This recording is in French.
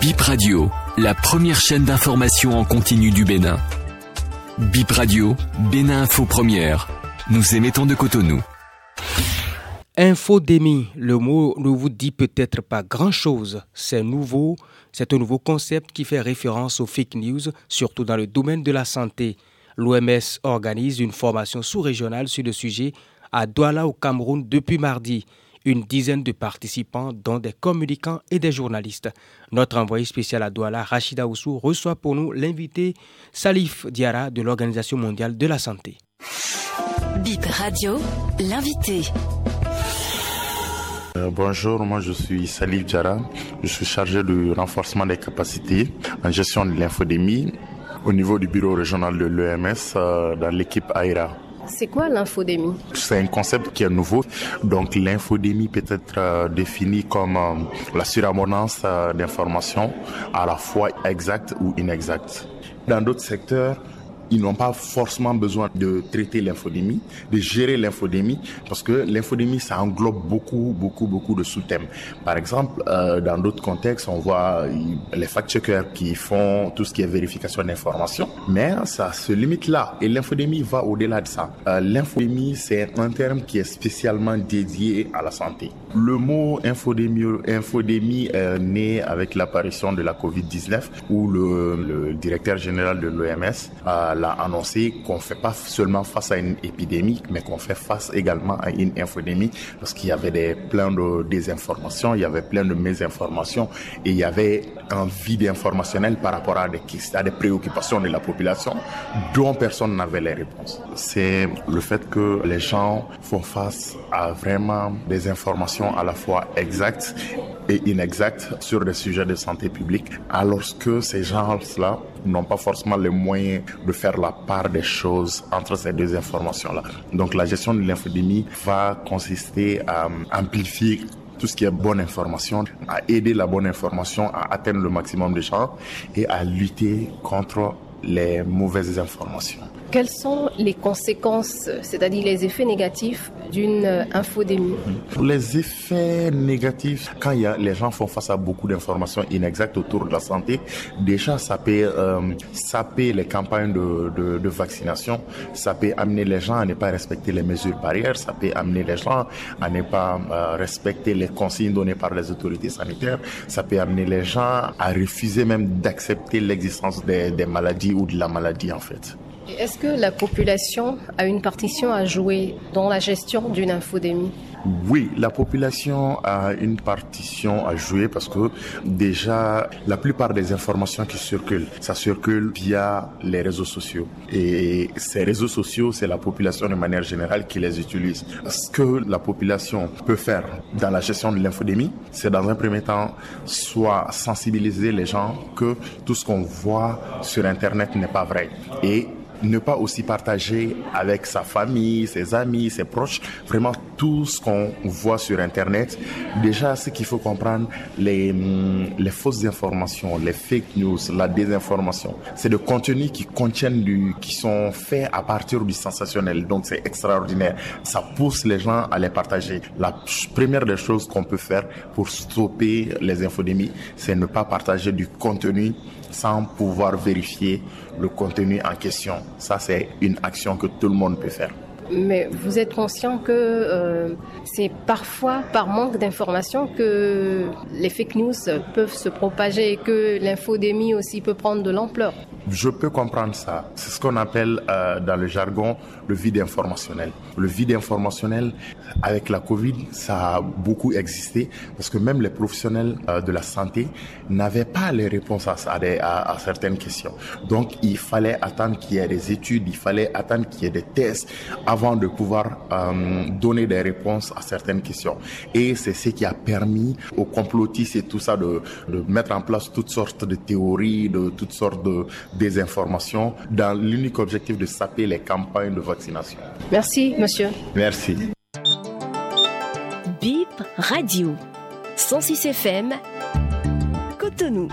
Bip Radio, la première chaîne d'information en continu du Bénin. Bip Radio, Bénin Info Première. Nous émettons de Cotonou. Infodémie, le mot ne vous dit peut-être pas grand-chose. C'est nouveau, c'est un nouveau concept qui fait référence aux fake news, surtout dans le domaine de la santé. L'OMS organise une formation sous-régionale sur le sujet à Douala au Cameroun depuis mardi. Une dizaine de participants, dont des communicants et des journalistes. Notre envoyé spécial à Douala, Rachida Oussou, reçoit pour nous l'invité Salif Diara de l'Organisation mondiale de la santé. Bip Radio, l'invité. Euh, bonjour, moi je suis Salif Diara. Je suis chargé du renforcement des capacités en gestion de l'infodémie au niveau du bureau régional de l'EMS euh, dans l'équipe AIRA. C'est quoi l'infodémie? C'est un concept qui est nouveau. Donc l'infodémie peut être euh, définie comme euh, la surabondance euh, d'informations à la fois exactes ou inexactes. Dans d'autres secteurs, ils n'ont pas forcément besoin de traiter l'infodémie, de gérer l'infodémie, parce que l'infodémie, ça englobe beaucoup, beaucoup, beaucoup de sous-thèmes. Par exemple, euh, dans d'autres contextes, on voit les fact-checkers qui font tout ce qui est vérification d'informations, mais ça se limite là. Et l'infodémie va au-delà de ça. Euh, l'infodémie, c'est un terme qui est spécialement dédié à la santé. Le mot infodémie, infodémie est né avec l'apparition de la COVID-19, où le, le directeur général de l'OMS a l'a annoncé qu'on fait pas seulement face à une épidémie, mais qu'on fait face également à une infodémie parce qu'il y avait plein de désinformations, il y avait plein de mésinformations et il y avait un vide informationnel par rapport à des, à des préoccupations de la population dont personne n'avait les réponses. C'est le fait que les gens font face à vraiment des informations à la fois exactes et inexactes sur des sujets de santé publique, alors que ces gens-là n'ont pas forcément les moyens de faire la part des choses entre ces deux informations-là. Donc la gestion de l'infodémie va consister à amplifier tout ce qui est bonne information, à aider la bonne information à atteindre le maximum de gens et à lutter contre les mauvaises informations. Quelles sont les conséquences, c'est-à-dire les effets négatifs d'une infodémie Les effets négatifs, quand y a, les gens font face à beaucoup d'informations inexactes autour de la santé, déjà ça peut euh, saper les campagnes de, vaccination, ça peut amener les gens à ne pas respecter les mesures barrières, ça peut amener les gens à ne pas euh, respecter les consignes données par les autorités sanitaires, ça peut amener les gens à refuser même d'accepter l'existence des maladies ou de la maladie en fait. Est-ce que la population a une partition à jouer dans la gestion d'une infodémie? Oui, la population a une partition à jouer parce que déjà la plupart des informations qui circulent, ça circule via les réseaux sociaux. Et ces réseaux sociaux, c'est la population de manière générale qui les utilise. Ce que la population peut faire dans la gestion de l'infodémie, c'est dans un premier temps soit sensibiliser les gens que tout ce qu'on voit sur Internet n'est pas vrai. Et ne pas aussi partager avec sa famille, ses amis, ses proches, vraiment tout ce qu'on voit sur Internet. Déjà, ce qu'il faut comprendre, les, les fausses informations, les fake news, la désinformation, c'est des contenus qui contiennent du, qui sont faits à partir du sensationnel. Donc, c'est extraordinaire. Ça pousse les gens à les partager. La première des choses qu'on peut faire pour stopper les infodémies, c'est ne pas partager du contenu sans pouvoir vérifier le contenu en question. Ça, c'est une action que tout le monde peut faire. Mais vous êtes conscient que euh, c'est parfois par manque d'informations que les fake news peuvent se propager et que l'infodémie aussi peut prendre de l'ampleur. Je peux comprendre ça. C'est ce qu'on appelle euh, dans le jargon le vide informationnel. Le vide informationnel, avec la Covid, ça a beaucoup existé parce que même les professionnels euh, de la santé n'avaient pas les réponses à, à, à, certaines questions. Donc, il fallait attendre qu'il y ait des études, il fallait attendre qu'il y ait des tests avant de pouvoir euh, donner des réponses à certaines questions. Et c'est ce qui a permis aux complotistes et tout ça de, de mettre en place toutes sortes de théories, de toutes sortes de désinformations dans l'unique objectif de saper les campagnes de vaccination. Merci, monsieur. Merci. Radio, 106 FM, Cotonou.